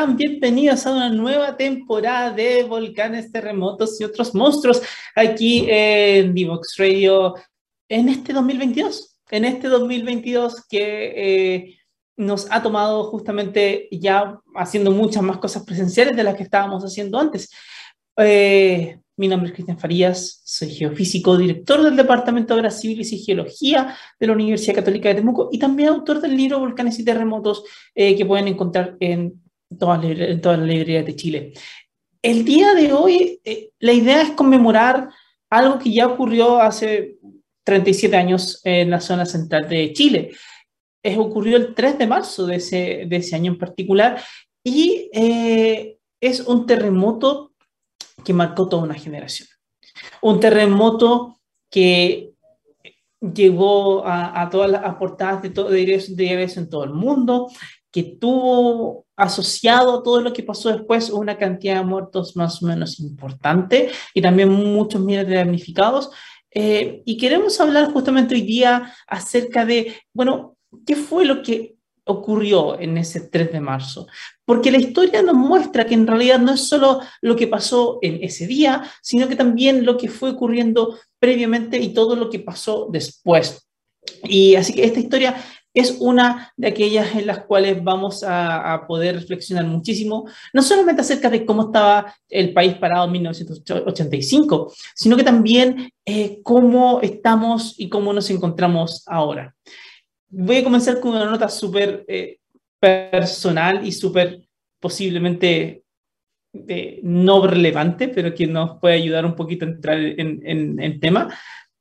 están? Bienvenidos a una nueva temporada de volcanes, terremotos y otros monstruos aquí en Divox Radio en este 2022. En este 2022 que eh, nos ha tomado justamente ya haciendo muchas más cosas presenciales de las que estábamos haciendo antes. Eh, mi nombre es Cristian Farías, soy geofísico, director del Departamento de Obras Civiles y Geología de la Universidad Católica de Temuco y también autor del libro Volcanes y Terremotos eh, que pueden encontrar en todas, las librerías de Chile. El día de hoy, eh, la idea es conmemorar algo que ya ocurrió hace 37 años en la zona central de Chile. Es, ocurrió el 3 de marzo de ese, de ese año en particular y eh, es un terremoto que marcó toda una generación. Un terremoto que llevó a, todas las portadas de, todo, de, en todo el mundo, que tuvo asociado todo lo que pasó después una cantidad de muertos más o menos importante y también muchos miles de damnificados. Eh, y queremos hablar justamente hoy día acerca de, bueno, ¿qué fue lo que ocurrió en ese 3 de marzo, porque la historia nos muestra que en realidad no es solo lo que pasó en ese día, sino que también lo que fue ocurriendo previamente y todo lo que pasó después. Y así que esta historia es una de aquellas en las cuales vamos a, poder reflexionar muchísimo, no solamente acerca de cómo estaba el país parado en 1985, sino que también eh, cómo estamos y cómo nos encontramos ahora voy a comenzar con una nota súper eh, personal y súper posiblemente eh, no relevante, pero que nos puede ayudar un poquito a entrar en, el tema.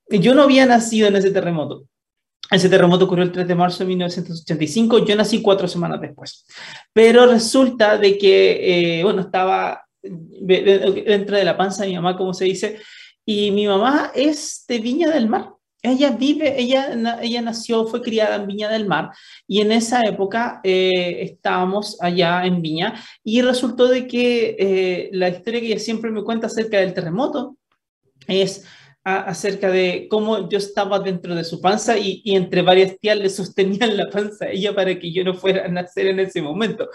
Yo no había nacido en ese terremoto. Ese terremoto ocurrió el 3 de marzo de 1985, yo nací cuatro semanas después. Pero resulta de que, eh, bueno, estaba dentro de la panza de mi mamá, como se dice, y mi mamá es de Viña del Mar. Ella vive, ella, ella nació, fue criada en Viña del Mar y en esa época eh, estábamos allá en Viña y resultó de que eh, la historia que ella siempre me cuenta acerca del terremoto es acerca de cómo yo estaba dentro de su panza y, entre varias tías le sostenían la panza a ella para que yo no fuera a nacer en ese momento.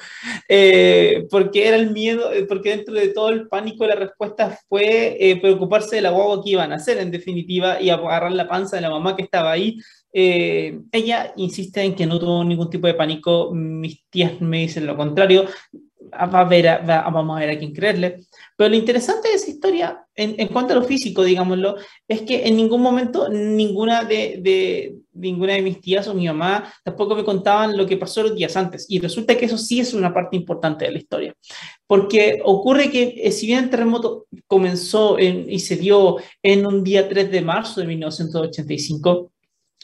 Eh, porque era el miedo, eh, porque dentro de todo el pánico la respuesta fue eh, preocuparse de la guagua que iban a hacer en definitiva y agarrar la panza de la mamá que estaba ahí. Ella insiste en que no tuvo ningún tipo de pánico, mis tías me dicen lo contrario, va a ver, vamos a ver a quién creerle. Pero lo interesante de esa historia, en, cuanto a lo físico, digámoslo, es que en ningún momento ninguna de, de, ninguna de mis tías o mi mamá tampoco me contaban lo que pasó los días antes. Y resulta que eso sí es una parte importante de la historia. Porque ocurre que eh, si bien el terremoto comenzó y se dio en un día 3 de marzo de 1985,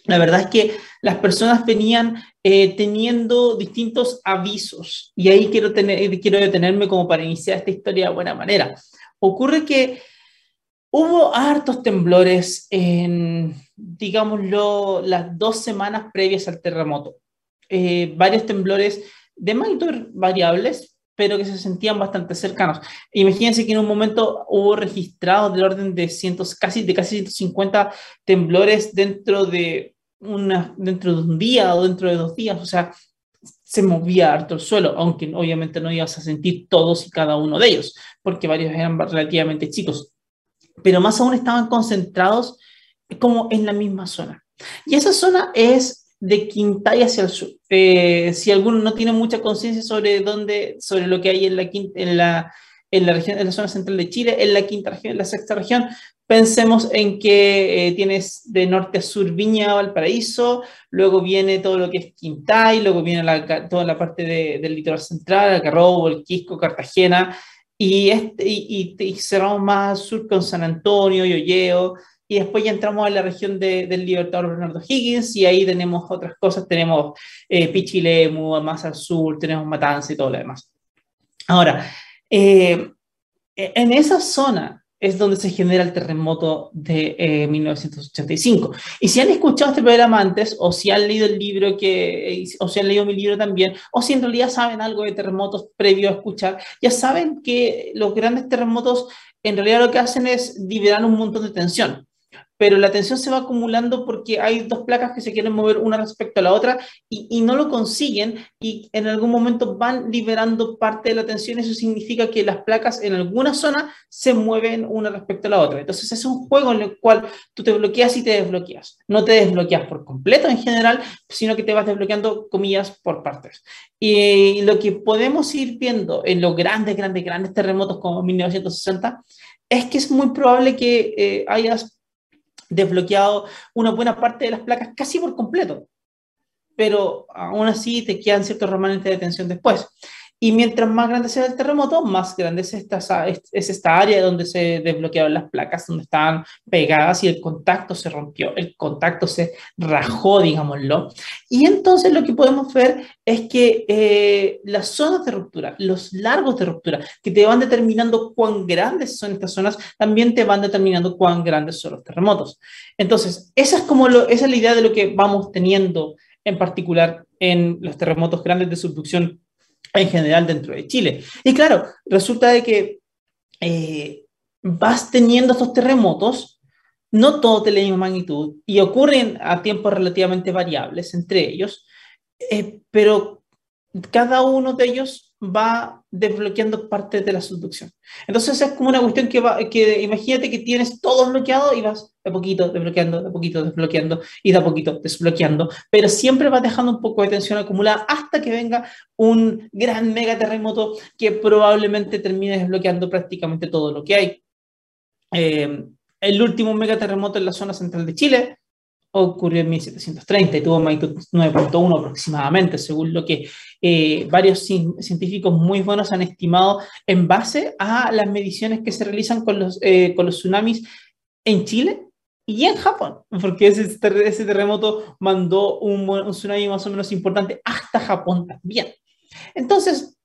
la verdad es que las personas venían eh, teniendo distintos avisos y ahí quiero, tener, quiero detenerme como para iniciar esta historia de buena manera. Ocurre que hubo hartos temblores en, digámoslo, las dos semanas previas al terremoto. Eh, varios temblores de magnitud variables, pero que se sentían bastante cercanos. Imagínense que en un momento hubo registrados del orden de, cientos, casi, de casi 150 temblores dentro de, una, dentro de un día o dentro de dos días, o sea, se movía harto el suelo, aunque obviamente no ibas a sentir todos y cada uno de ellos, porque varios eran relativamente chicos, pero más aún estaban concentrados como en la misma zona. Y esa zona es de Quintay hacia el sur. Eh, si alguno no tiene mucha conciencia sobre dónde, sobre lo que hay en la, en la, en la región, en la zona central de Chile, en la quinta región, en la sexta región, pensemos en que eh, tienes de norte a sur Viña, Valparaíso, luego viene todo lo que es Quintay, luego viene la, toda la parte del litoral central, Algarrobo, el Quisco, Cartagena, y, este, y, y, cerramos más al sur con San Antonio, Yoyeo, y después ya entramos a la región del Libertador Bernardo Higgins y ahí tenemos otras cosas, tenemos eh, Pichilemu, más al sur, tenemos Matanza y todo lo demás. Ahora, eh, en esa zona es donde se genera el terremoto de 1985. Eh, y si han escuchado este programa antes, o si han leído el libro que, o si han leído mi libro también, o si en realidad saben algo de terremotos previo a escuchar, ya saben que los grandes terremotos en realidad lo que hacen es liberar un montón de tensión pero la tensión se va acumulando porque hay dos placas que se quieren mover una respecto a la otra y, y, no lo consiguen y en algún momento van liberando parte de la tensión. Eso significa que las placas en alguna zona se mueven una respecto a la otra. Entonces es un juego en el cual tú te bloqueas y te desbloqueas. No te desbloqueas por completo en general, sino que te vas desbloqueando, comillas, por partes. Y lo que podemos ir viendo en los grandes, grandes, grandes terremotos como 1960 es que es muy probable que eh, hayas desbloqueado una buena parte de las placas casi por completo, pero aún así te quedan ciertos remanentes de tensión después. Y mientras más grande sea el terremoto, más grande es esta, es esta área donde se desbloquearon las placas, donde estaban pegadas y el contacto se rompió, el contacto se rajó, digámoslo. Y entonces lo que podemos ver es que eh, las zonas de ruptura, los largos de ruptura, que te van determinando cuán grandes son estas zonas, también te van determinando cuán grandes son los terremotos. Entonces, esa es, como esa es la idea de lo que vamos teniendo en particular en los terremotos grandes de subducción en general dentro de Chile. Y claro, resulta de que eh, vas teniendo estos terremotos, no todos de la misma magnitud, y ocurren a tiempos relativamente variables entre ellos, eh, pero cada uno de ellos va desbloqueando parte de la subducción. Entonces es como una cuestión que va, que imagínate que tienes todo bloqueado y vas de poquito desbloqueando, de poquito desbloqueando y de poquito desbloqueando, pero siempre vas dejando un poco de tensión acumulada hasta que venga un gran mega terremoto que probablemente termine desbloqueando prácticamente todo lo que hay. Eh, el último mega terremoto en la zona central de Chile ocurrió en 1730 y tuvo magnitud 9.1 aproximadamente, según lo que eh, varios científicos muy buenos han estimado en base a las mediciones que se realizan con los, eh, con los tsunamis en Chile y en Japón, porque ese, ese terremoto mandó un, un tsunami más o menos importante hasta Japón también. Entonces,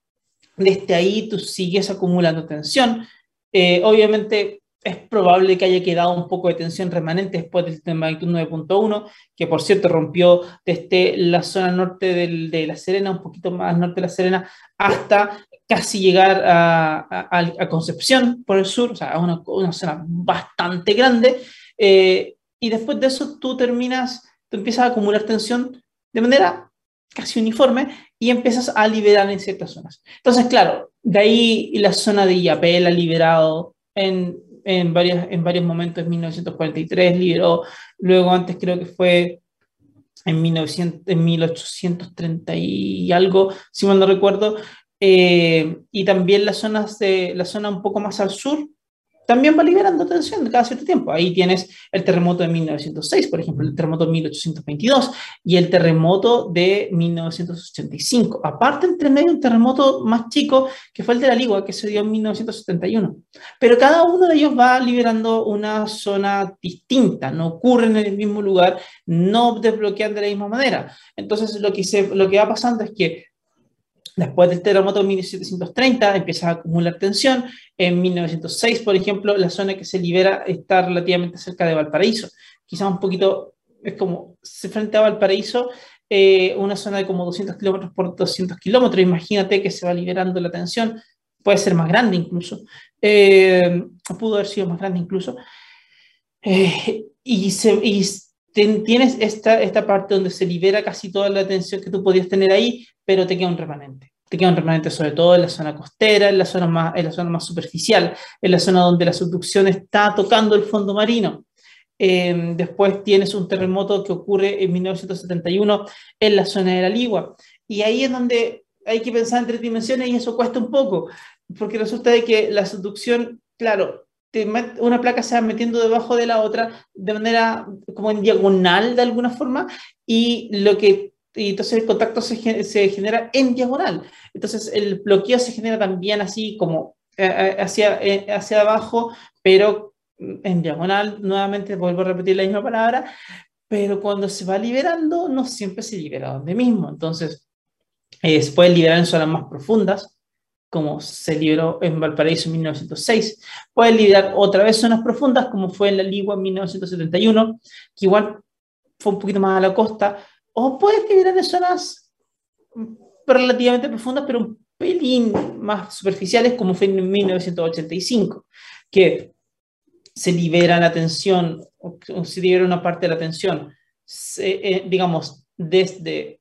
desde ahí tú sigues acumulando tensión. Eh, obviamente, es probable que haya quedado un poco de tensión remanente después del magnitud 9.1, que por cierto rompió desde la zona norte de La Serena, un poquito más norte de La Serena, hasta casi llegar a, Concepción por el sur, o sea, a una, una zona bastante grande. Eh, y después de eso tú terminas, tú empiezas a acumular tensión de manera casi uniforme y empiezas a liberar en ciertas zonas. Entonces, claro, de ahí la zona de Iapel ha liberado en en, varios, en varios momentos en 1943, liberó, luego antes creo que fue en, 1900, en 1830 y algo, si mal no recuerdo, eh, y también las zonas de, la zona un poco más al sur, también va liberando tensión cada cierto tiempo. Ahí tienes el terremoto de 1906, por ejemplo, el terremoto de 1822 y el terremoto de 1985. Aparte, entre medio, un terremoto más chico que fue el de la Ligua, que se dio en 1971. Pero cada uno de ellos va liberando una zona distinta, no ocurren en el mismo lugar, no desbloquean de la misma manera. Entonces, lo que, se, lo que va pasando es que Después del terremoto de 1730 empieza a acumular tensión. En 1906, por ejemplo, la zona que se libera está relativamente cerca de Valparaíso. Quizás un poquito, es como frente a Valparaíso, eh, una zona de como 200 kilómetros por 200 kilómetros. Imagínate que se va liberando la tensión. Puede ser más grande incluso. Eh, pudo haber sido más grande incluso. Eh, y, se, y tienes esta, esta parte donde se libera casi toda la tensión que tú podías tener ahí, pero te queda un remanente. Te queda un remanente sobre todo en la zona costera, en la zona más, en la zona más superficial, en la zona donde la subducción está tocando el fondo marino. Em, después tienes un terremoto que ocurre en 1971 en la zona de la Ligua. Y ahí es donde hay que pensar en tres dimensiones y eso cuesta un poco, porque resulta de que la subducción, claro, una placa se va metiendo debajo de la otra de manera como en diagonal de alguna forma y lo que y entonces el contacto se, se genera en diagonal. Entonces el bloqueo se genera también así como eh, eh, hacia, eh, hacia abajo, pero en diagonal, nuevamente vuelvo a repetir la misma palabra, pero cuando se va liberando, no siempre se libera donde mismo. Entonces, se puede liberar en zonas más profundas, como se liberó en Valparaíso en 1906. Puede liberar otra vez zonas profundas, como fue en la Ligua en 1971, que igual fue un poquito más a la costa, o puede liberar en zonas relativamente profundas, pero un pelín más superficiales, como fue en 1985, que se libera la tensión, o, se libera una parte de la tensión, eh, digamos, desde,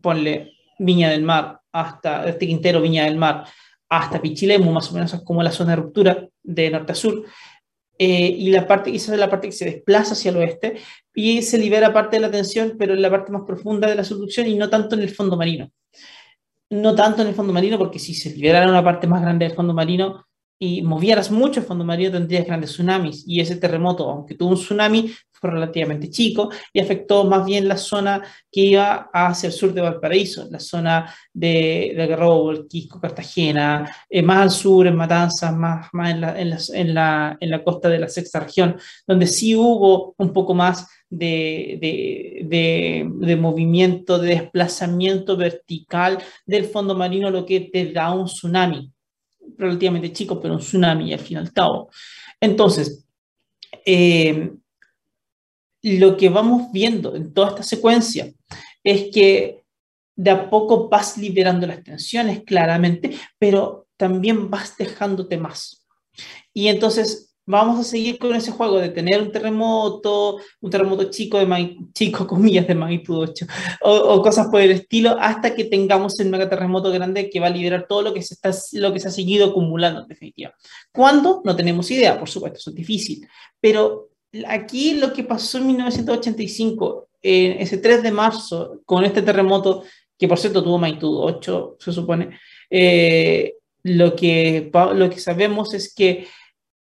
ponle, Viña del Mar hasta, este Quintero, Viña del Mar, hasta Pichilemu, más o menos es como la zona de ruptura de norte a sur, eh, y la parte, esa es la parte que se desplaza hacia el oeste, y se libera parte de la tensión, pero en la parte más profunda de la subducción y no tanto en el fondo marino. No tanto en el fondo marino, porque si se liberara una parte más grande del fondo marino, y movieras mucho el fondo marino, tendrías grandes tsunamis. Y ese terremoto, aunque tuvo un tsunami, relativamente chico y afectó más bien la zona que iba hacia el sur de Valparaíso, la zona de, de el Quisco, Cartagena, eh, más al sur, en Matanzas, más, más en, la, en, la, en, la, en, la, costa de la sexta región, donde sí hubo un poco más de, de, de, movimiento, de desplazamiento vertical del fondo marino, lo que te da un tsunami relativamente chico, pero un tsunami al fin y al cabo. Entonces, eh, lo que vamos viendo en toda esta secuencia es que de a poco vas liberando las tensiones, claramente, pero también vas dejándote más. Y entonces vamos a seguir con ese juego de tener un terremoto, un terremoto chico, de chico comillas de magnitud 8, o, cosas por el estilo, hasta que tengamos el megaterremoto grande que va a liberar todo lo que se, está, lo que se ha seguido acumulando en definitiva. ¿Cuándo? No tenemos idea, por supuesto, eso es difícil. Pero aquí lo que pasó en 1985, ese 3 de marzo, con este terremoto, que por cierto tuvo magnitud 8, se supone, eh, lo, que, lo que sabemos es que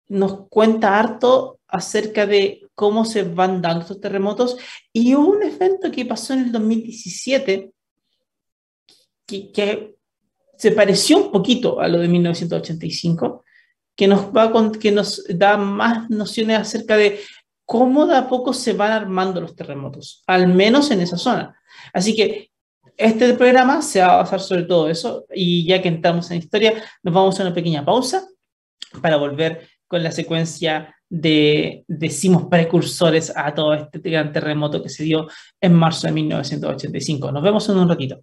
nos cuenta harto acerca de cómo se van dando estos terremotos y hubo un evento que pasó en el 2017 que, que se pareció un poquito a lo de 1985, que nos, da más nociones acerca de cómo de a poco se van armando los terremotos, al menos en esa zona. Así que este programa se va a basar sobre todo eso y ya que entramos en historia, nos vamos a una pequeña pausa para volver con la secuencia de, decimos, precursores a todo este gran terremoto que se dio en marzo de 1985. Nos vemos en un ratito.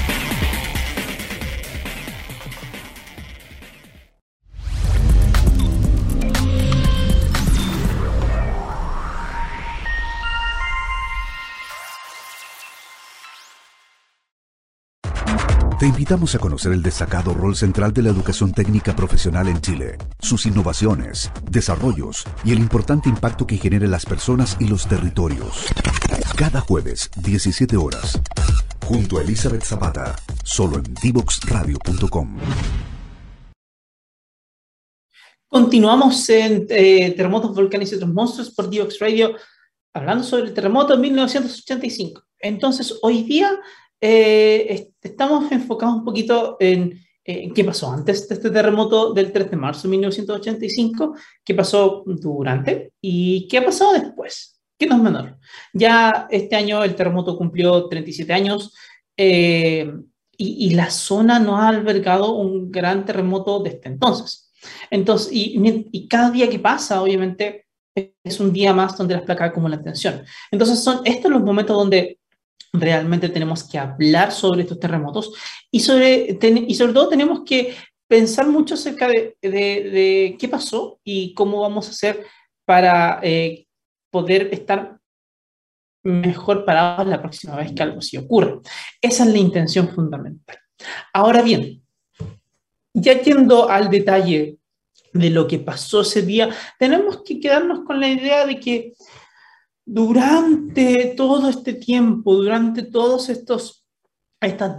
invitamos a conocer el destacado rol central de la educación técnica profesional en Chile, sus innovaciones, desarrollos y el importante impacto que genera en las personas y los territorios. Cada jueves, 17 horas, junto a Elizabeth Zapata, solo en divoxradio.com. Continuamos en eh, Terremotos, Volcanes y otros monstruos por Divox Radio, hablando sobre el terremoto de 1985. Entonces, hoy día eh, estamos enfocados un poquito en, qué pasó antes de este terremoto del 3 de marzo de 1985, qué pasó durante y qué ha pasado después, que no es menor. Ya este año el terremoto cumplió 37 años eh, y, y, la zona no ha albergado un gran terremoto desde entonces. Entonces, y, y cada día que pasa, obviamente, es un día más donde las placas acumulan tensión. Entonces, son estos los momentos donde realmente tenemos que hablar sobre estos terremotos y sobre, y sobre todo tenemos que pensar mucho acerca de, qué pasó y cómo vamos a hacer para eh, poder estar mejor parados la próxima vez que algo así ocurra. Esa es la intención fundamental. Ahora bien, ya yendo al detalle de lo que pasó ese día, tenemos que quedarnos con la idea de que durante todo este tiempo, durante todas estas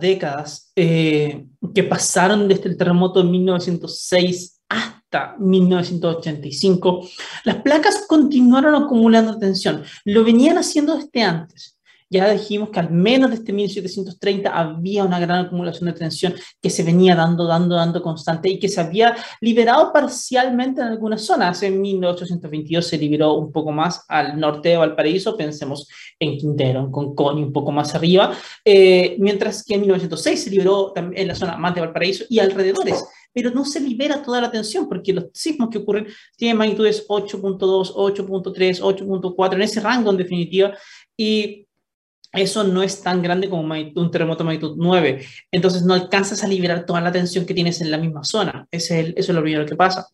décadas eh, que pasaron desde el terremoto de 1906 hasta 1985, las placas continuaron acumulando tensión. Lo venían haciendo desde antes. Ya dijimos que al menos desde 1730 había una gran acumulación de tensión que se venía dando, dando, dando constante y que se había liberado parcialmente en algunas zonas. En 1822 se liberó un poco más al norte de Valparaíso, pensemos en Quintero, en Concón y un poco más arriba, eh, mientras que en 1906 se liberó en la zona más de Valparaíso y alrededores pero no se libera toda la tensión porque los sismos que ocurren tienen magnitudes 8.2, 8.3, 8.4, en ese rango en definitiva, y eso no es tan grande como un terremoto de magnitud 9. Entonces no alcanzas a liberar toda la tensión que tienes en la misma zona. Es eso es lo primero que pasa.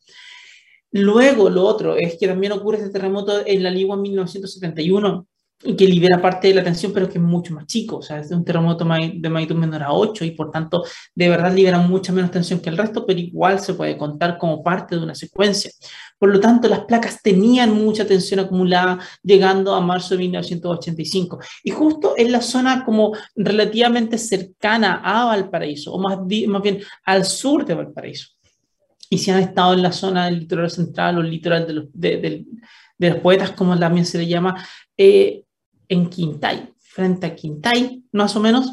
Luego, lo otro es que también ocurre este terremoto en la Ligua en 1971, que libera parte de la tensión, pero que es mucho más chico, o sea, es un terremoto de magnitud menor a 8 y por tanto de verdad libera mucha menos tensión que el resto, pero igual se puede contar como parte de una secuencia. Por lo tanto, las placas tenían mucha tensión acumulada llegando a marzo de 1985 y justo en la zona como relativamente cercana a Valparaíso, o más, más bien al sur de Valparaíso. Y si han estado en la zona del litoral central o el litoral de los, de, de los poetas, como también se le llama, eh, en Quintay, frente a Quintay, más o menos,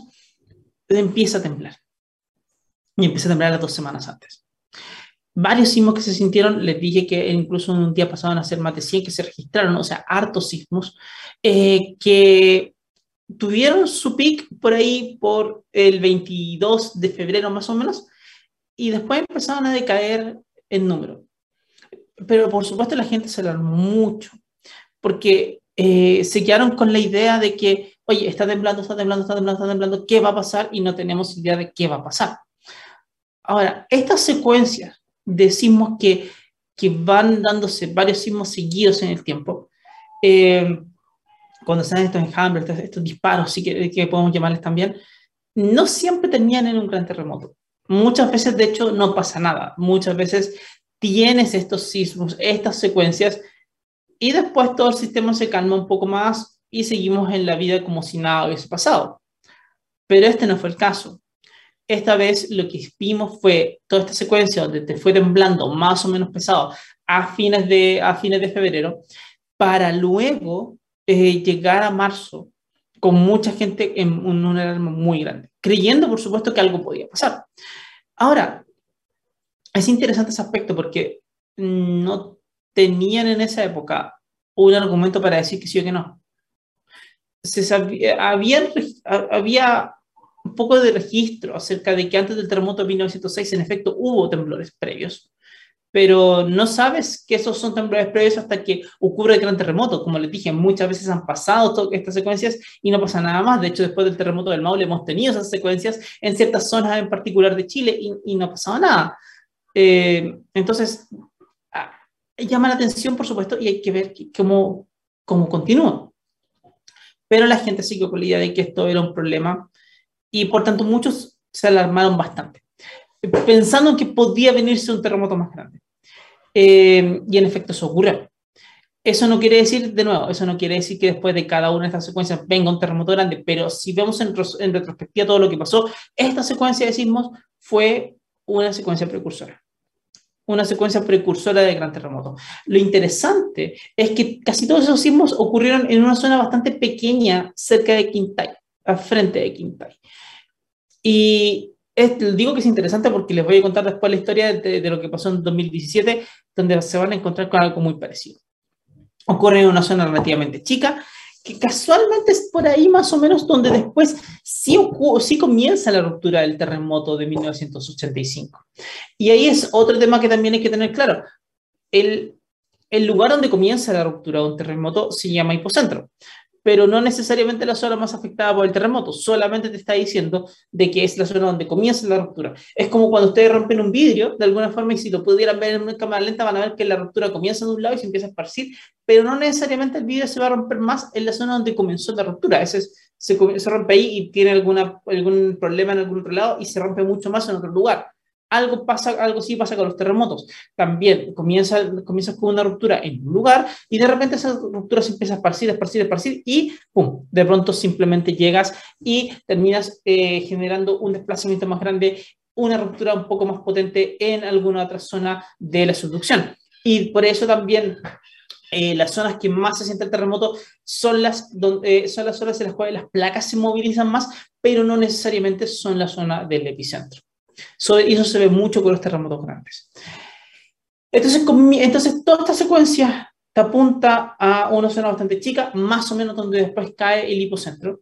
empieza a temblar. Y empieza a temblar las dos semanas antes. Varios sismos que se sintieron, les dije que incluso un día pasaban a ser más de 100 que se registraron, o sea, hartos sismos, eh, que tuvieron su pic por ahí por el 22 de febrero más o menos, y después empezaron a decaer en número. Pero por supuesto la gente se alarmó mucho, porque eh, se quedaron con la idea de que, oye, está temblando, está temblando, está temblando, está temblando, ¿qué va a pasar? Y no tenemos idea de qué va a pasar. Ahora, estas secuencias de sismos que, que van dándose varios sismos seguidos en el tiempo, eh, cuando se dan estos enjambres, estos, disparos, sí que, que podemos llamarles también, no siempre tenían en un gran terremoto. Muchas veces, de hecho, no pasa nada. Muchas veces tienes estos sismos, estas secuencias, y después todo el sistema se calma un poco más y seguimos en la vida como si nada hubiese pasado. Pero este no fue el caso. Esta vez lo que vimos fue toda esta secuencia donde te fue temblando más o menos pesado a fines de, a fines de febrero, para luego eh, llegar a marzo con mucha gente en un, un alarma muy grande, creyendo por supuesto que algo podía pasar. Ahora, es interesante ese aspecto porque no tenían en esa época un argumento para decir que sí o que no. Se sabía, había, había un poco de registro acerca de que antes del terremoto de 1906 en efecto hubo temblores previos, pero no sabes que esos son temblores previos hasta que ocurre el gran terremoto. Como les dije, muchas veces han pasado estas secuencias y no pasa nada más. De hecho, después del terremoto del Maule hemos tenido esas secuencias en ciertas zonas en particular de Chile y, y no ha pasado nada. Eh, entonces, llama la atención, por supuesto, y hay que ver cómo, cómo continúa. Pero la gente siguió con la idea de que esto era un problema y por tanto muchos se alarmaron bastante, pensando en que podía venirse un terremoto más grande. Eh, y en efecto eso ocurrió. Eso no quiere decir, de nuevo, eso no quiere decir que después de cada una de estas secuencias venga un terremoto grande, pero si vemos en, en retrospectiva todo lo que pasó, esta secuencia de sismos fue una secuencia precursora una secuencia precursora de gran terremoto. Lo interesante es que casi todos esos sismos ocurrieron en una zona bastante pequeña cerca de Quintay, al frente de Quintay. Y digo que es interesante porque les voy a contar después la historia de, de, lo que pasó en 2017, donde se van a encontrar con algo muy parecido. Ocurre en una zona relativamente chica que casualmente es por ahí más o menos donde después sí, sí comienza la ruptura del terremoto de 1985. Y ahí es otro tema que también hay que tener claro. El, el lugar donde comienza la ruptura de un terremoto se llama hipocentro pero no necesariamente la zona más afectada por el terremoto, solamente te está diciendo de que es la zona donde comienza la ruptura. Es como cuando ustedes rompen un vidrio, de alguna forma, y si lo pudieran ver en una cámara lenta, van a ver que la ruptura comienza de un lado y se empieza a esparcir, pero no necesariamente el vidrio se va a romper más en la zona donde comenzó la ruptura. Ese se, se rompe ahí y tiene alguna, algún problema en algún otro lado y se rompe mucho más en otro lugar algo pasa, algo sí pasa con los terremotos. También comienza, comienza con una ruptura en un lugar y de repente esa ruptura se empieza a esparcir, esparcir, esparcir y ¡pum! De pronto simplemente llegas y terminas eh, generando un desplazamiento más grande, una ruptura un poco más potente en alguna otra zona de la subducción. Y por eso también eh, las zonas que más se siente el terremoto son las, donde, son las zonas en las cuales las placas se movilizan más, pero no necesariamente son la zona del epicentro. Y eso se ve mucho con los terremotos grandes. Entonces, entonces toda esta secuencia te apunta a una zona bastante chica, más o menos donde después cae el hipocentro.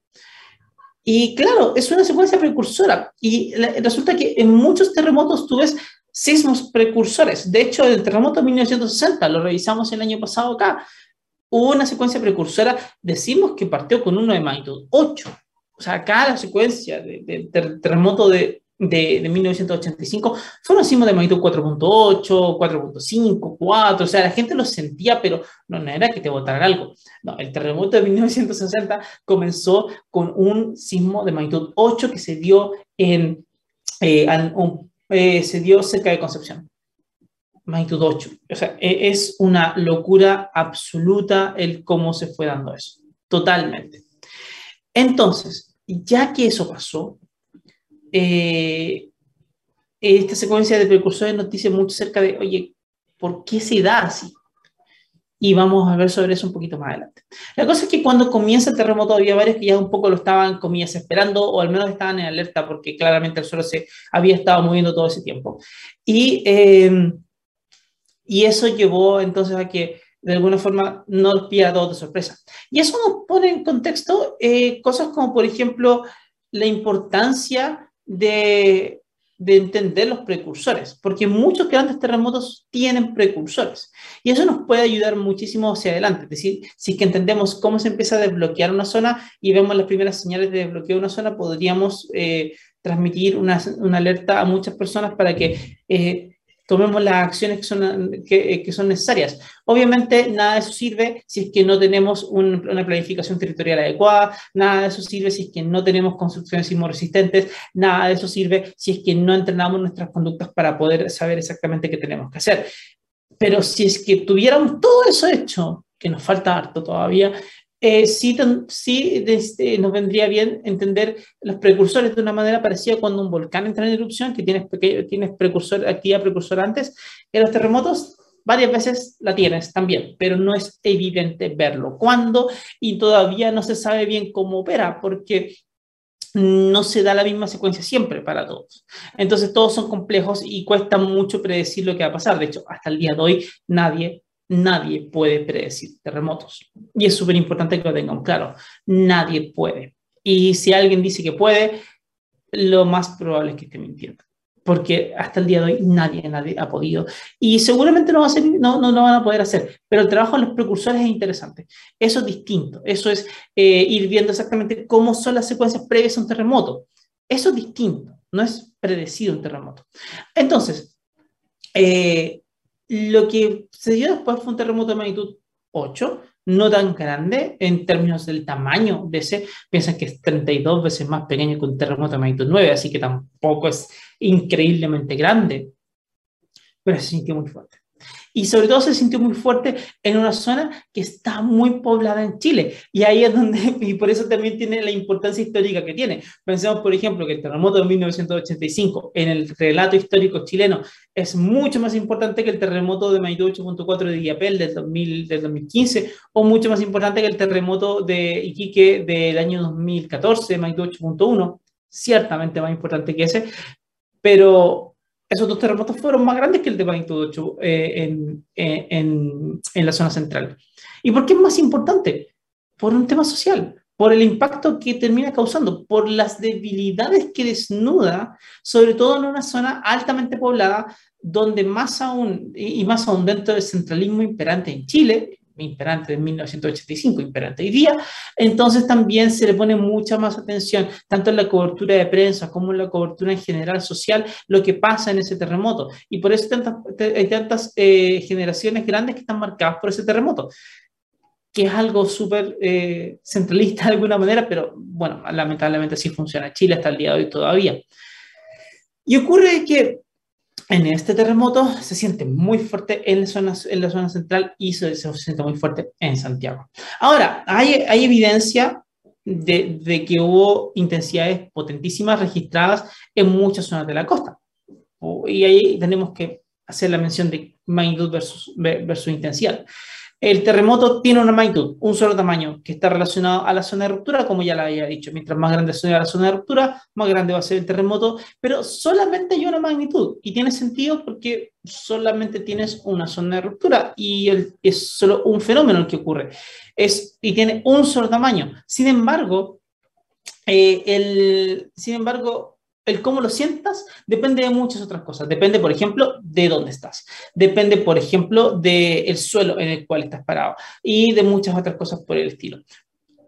Y claro, es una secuencia precursora. Y resulta que en muchos terremotos tú ves sismos precursores. De hecho, el terremoto de 1960, lo revisamos el año pasado acá, hubo una secuencia precursora, decimos que partió con uno de magnitud 8. O sea, acá la secuencia del terremoto de de, de 1985 fueron sismos de magnitud 4.8, 4.5, 4, o sea, la gente lo sentía, pero no, era que te botaran algo. No, el terremoto de 1960 comenzó con un sismo de magnitud 8 que se dio en, eh, eh, se dio cerca de Concepción. Magnitud 8. O sea, e, es una locura absoluta el cómo se fue dando eso. Totalmente. Entonces, ya que eso pasó, eh, esta secuencia de precursores nos dice mucho acerca de, oye, ¿por qué se da así? Y vamos a ver sobre eso un poquito más adelante. La cosa es que cuando comienza el terremoto había varios que ya un poco lo estaban, comillas, esperando o al menos estaban en alerta porque claramente el suelo se había estado moviendo todo ese tiempo. Y, em, y eso llevó entonces a que de alguna forma no nos pilla todo de sorpresa. Y eso nos pone en contexto eh, cosas como, por ejemplo, la importancia de, entender los precursores, porque muchos grandes terremotos tienen precursores. Y eso nos puede ayudar muchísimo hacia adelante. Es decir, si entendemos cómo se empieza a desbloquear una zona y vemos las primeras señales de desbloqueo de una zona, podríamos eh, transmitir una, alerta a muchas personas para que eh, tomemos las acciones que son, que, son necesarias. Obviamente, nada de eso sirve si es que no tenemos una planificación territorial adecuada, nada de eso sirve si es que no tenemos construcciones resistentes, nada de eso sirve si es que no entrenamos nuestras conductas para poder saber exactamente qué tenemos que hacer. Pero si es que tuviéramos todo eso hecho, que nos falta harto todavía, eh, sí, sí este, nos vendría bien entender los precursores de una manera parecida cuando un volcán entra en erupción, que tienes, tienes precursor, actividad precursora antes. En los terremotos varias veces la tienes también, pero no es evidente verlo. ¿Cuándo? Y todavía no se sabe bien cómo opera, porque no se da la misma secuencia siempre para todos. Entonces todos son complejos y cuesta mucho predecir lo que va a pasar. De hecho, hasta el día de hoy nadie nadie puede predecir terremotos. Y es súper importante que lo tengan claro. Nadie puede. Y si alguien dice que puede, lo más probable es que esté mintiendo. Porque hasta el día de hoy nadie, nadie ha podido. Y seguramente no, va a ser, no, no, van a poder hacer. Pero el trabajo de los precursores es interesante. Eso es distinto. Eso es eh, ir viendo exactamente cómo son las secuencias previas a un terremoto. Eso es distinto. No es predecido un terremoto. Entonces, eh, lo que se dio después fue un terremoto de magnitud 8, no tan grande en términos del tamaño de ese. Piensan que es 32 veces más pequeño que un terremoto de magnitud 9, así que tampoco es increíblemente grande, pero se sintió muy fuerte y sobre todo se sintió muy fuerte en una zona que está muy poblada en Chile. Y ahí es donde, y por eso también tiene la importancia histórica que tiene. Pensemos, por ejemplo, que el terremoto de 1985 en el relato histórico chileno es mucho más importante que el terremoto de magnitud 8.4 de Diapel del, 2000, del 2015 o mucho más importante que el terremoto de Iquique del año 2014 de magnitud 8.1. Ciertamente más importante que ese, pero esos dos terremotos fueron más grandes que el de magnitud 8 eh, eh, en, en, la zona central. ¿Y por qué es más importante? Por un tema social, por el impacto que termina causando, por las debilidades que desnuda, sobre todo en una zona altamente poblada, donde más aún, y más aún dentro del centralismo imperante en Chile, imperante de 1985, imperante hoy día, entonces también se le pone mucha más atención, tanto en la cobertura de prensa como en la cobertura en general social, lo que pasa en ese terremoto. Y por eso hay tantas, eh, generaciones grandes que están marcadas por ese terremoto que es algo súper eh, centralista de alguna manera, pero bueno, lamentablemente así funciona Chile hasta el día de hoy todavía. Y ocurre que en este terremoto se siente muy fuerte en la zona, en la zona central y se, se siente muy fuerte en Santiago. Ahora, hay, hay evidencia de, de, que hubo intensidades potentísimas registradas en muchas zonas de la costa. Y ahí tenemos que hacer la mención de magnitud versus, versus intensidad. El terremoto tiene una magnitud, un solo tamaño, que está relacionado a la zona de ruptura, como ya lo había dicho. Mientras más grande sea la zona de ruptura, más grande va a ser el terremoto, pero solamente hay una magnitud. Y tiene sentido porque solamente tienes una zona de ruptura y es solo un fenómeno el que ocurre. Es, y tiene un solo tamaño. Sin embargo, eh, el, sin embargo, el cómo lo sientas depende de muchas otras cosas. Depende, por ejemplo, de dónde estás. Depende, por ejemplo, del suelo en el cual estás parado y de muchas otras cosas por el estilo.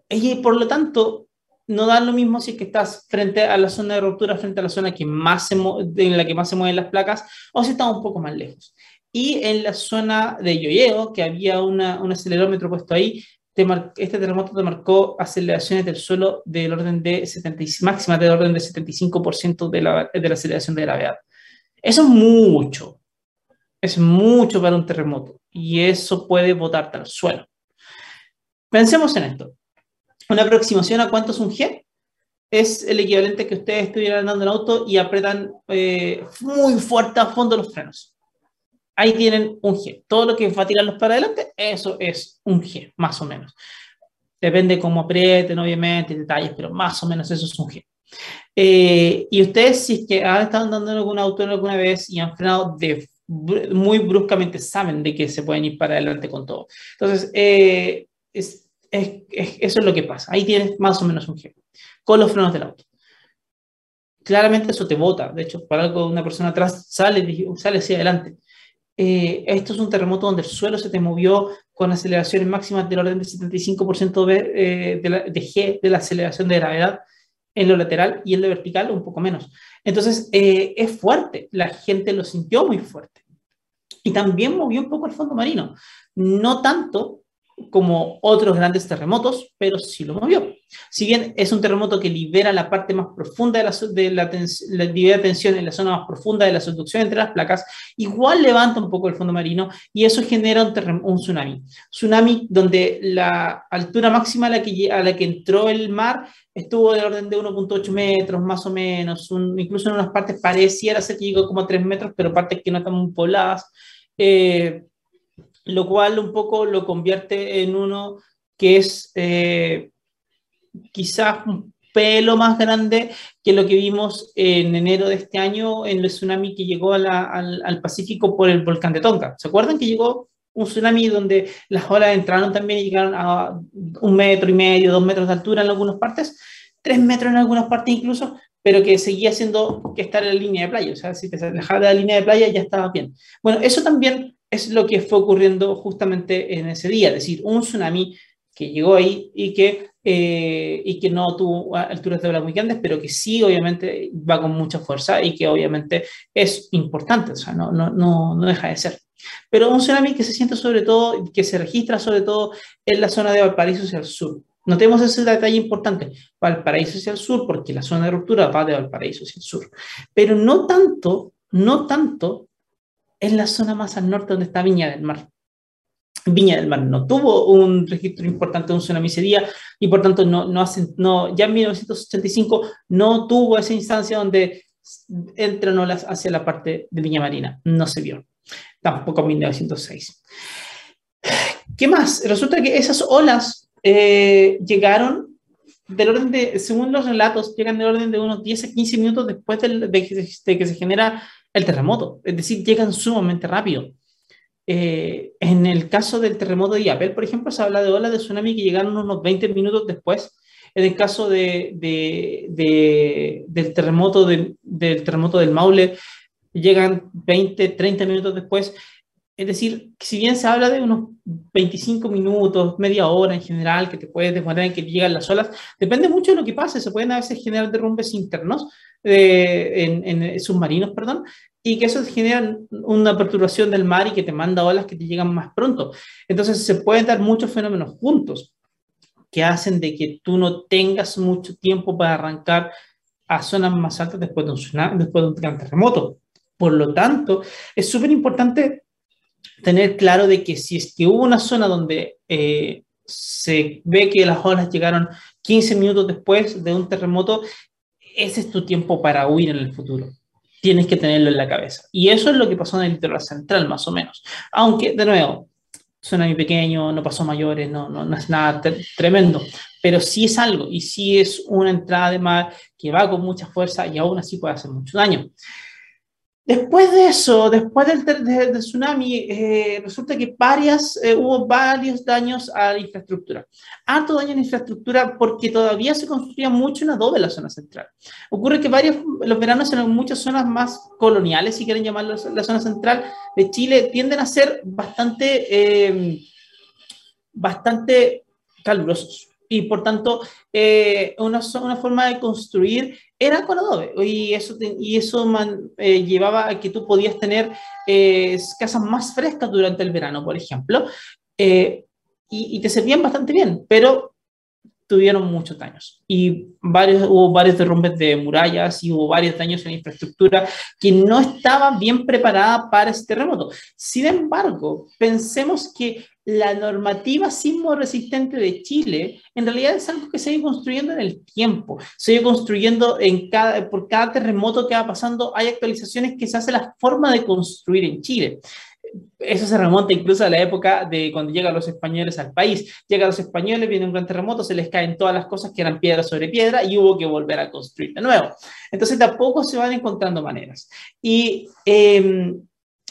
Y por lo tanto, no da lo mismo si es que estás frente a la zona de ruptura, frente a la zona que más se en la que más se mueven las placas, o si estás un poco más lejos. Y en la zona de yoyeo, que había una, un acelerómetro puesto ahí, este terremoto te marcó aceleraciones del suelo del orden de 70, máxima del orden de 75% de la, de la aceleración de gravedad. Eso es mucho. Es mucho para un terremoto. Y eso puede botarte al suelo. Pensemos en esto. Una aproximación a cuánto es un G es el equivalente que ustedes estuvieran andando en auto y apretan eh, muy fuerte a fondo los frenos ahí tienen un G. Todo lo que va a tirarlos para adelante, eso es un G, más o menos. Depende cómo aprieten, obviamente, detalles, pero más o menos eso es un G. Eh, y ustedes, si es que han estado andando en algún auto alguna vez y han frenado de, muy bruscamente, saben de que se pueden ir para adelante con todo. Entonces, eh, es, eso es lo que pasa. Ahí tienes más o menos un G, con los frenos del auto. Claramente eso te bota. De hecho, para algo una persona atrás sale, sale hacia adelante. Eh, esto es un terremoto donde el suelo se te movió con aceleraciones máximas del orden del 75% de, eh, de, de, G de la aceleración de gravedad en lo lateral y en lo vertical un poco menos. Entonces, eh, es fuerte, la gente lo sintió muy fuerte. Y también movió un poco el fondo marino. No tanto como otros grandes terremotos, pero sí lo movió. Si bien es un terremoto que libera la parte más profunda de la, de la, la tensión en la zona más profunda de la subducción entre las placas, igual levanta un poco el fondo marino y eso genera un, un tsunami. Tsunami donde la altura máxima a la, que, a la que entró el mar estuvo de orden de 1.8 metros, más o menos, incluso en unas partes pareciera ser que llegó como a 3 metros, pero partes que no están muy pobladas. Eh, lo cual un poco lo convierte en uno que es eh, quizás un pelo más grande que lo que vimos en enero de este año en el tsunami que llegó al, al, Pacífico por el volcán de Tonga. ¿Se acuerdan que llegó un tsunami donde las olas entraron también y llegaron a un metro y medio, dos metros de altura en algunas partes, tres metros en algunas partes incluso, pero que seguía siendo que estar en la línea de playa. O sea, si te alejabas de la línea de playa ya estaba bien. Bueno, eso también es lo que fue ocurriendo justamente en ese día, es decir, un tsunami que llegó ahí y que, eh, y que no tuvo alturas de ola muy grandes, pero que sí, obviamente, va con mucha fuerza y que obviamente es importante, o sea, no, no, no, no deja de ser. Pero un tsunami que se siente sobre todo, que se registra sobre todo en la zona de Valparaíso hacia el sur. Notemos ese detalle importante, Valparaíso hacia el sur, porque la zona de ruptura va de Valparaíso hacia el sur. Pero no tanto, no tanto es la zona más al norte donde está Viña del Mar. Viña del Mar no tuvo un registro importante de un tsunami ese día y por tanto no, no, no, ya en 1985 no tuvo esa instancia donde entran olas hacia la parte de Viña Marina. No se vio. Tampoco en 1906. ¿Qué más? Resulta que esas olas eh, llegaron del orden de, según los relatos, llegan del orden de unos 10 a 15 minutos después de, de que se genera el terremoto, es decir, llegan sumamente rápido. Eh, en el caso del terremoto de Yapel, por ejemplo, se habla de olas de tsunami que llegaron unos 20 minutos después. En el caso de, de, del, terremoto del terremoto del Maule, llegan 20, 30 minutos después. Es decir, si bien se habla de unos 25 minutos, media hora en general, que te puedes demorar en que llegan las olas, depende mucho de lo que pase. Se pueden a veces generar derrumbes internos en, en, submarinos, perdón, y que eso genera una perturbación del mar y que te manda olas que te llegan más pronto. Entonces se pueden dar muchos fenómenos juntos que hacen de que tú no tengas mucho tiempo para arrancar a zonas más altas después de un, después de un gran terremoto. Por lo tanto, es súper importante tener claro de que si es que hubo una zona donde eh, se ve que las olas llegaron 15 minutos después de un terremoto, ese es tu tiempo para huir en el futuro. Tienes que tenerlo en la cabeza. Y eso es lo que pasó en el litoral central, más o menos. Aunque, de nuevo, tsunami pequeño, no pasó mayores, no, no, no es nada tremendo, pero sí es algo y sí es una entrada de mar que va con mucha fuerza y aún así puede hacer mucho daño. Después de eso, después del, tsunami, eh, resulta que varias, eh, hubo varios daños a la infraestructura. Harto daño en la infraestructura porque todavía se construía mucho en adobe en la zona central. Ocurre que varios, los veranos en muchas zonas más coloniales, si quieren llamarlo la zona central de Chile, tienden a ser bastante, eh, bastante calurosos y por tanto eh, una, una, forma de construir era con adobe y eso, y eso eh, llevaba a que tú podías tener eh, casas más frescas durante el verano, por ejemplo, y, y, te servían bastante bien, pero tuvieron muchos daños y varios, hubo varios derrumbes de murallas y hubo varios daños en infraestructura que no estaba bien preparada para este terremoto. Sin embargo, pensemos que la normativa sismo resistente de Chile en realidad es algo que se ha construyendo en el tiempo, se ha construyendo en cada, por cada terremoto que va pasando, hay actualizaciones que se hace la forma de construir en Chile eso se remonta incluso a la época de cuando llegan los españoles al país. Llegan los españoles, viene un gran terremoto, se les caen todas las cosas que eran piedra sobre piedra y hubo que volver a construir de nuevo. Entonces tampoco se van encontrando maneras. Y em,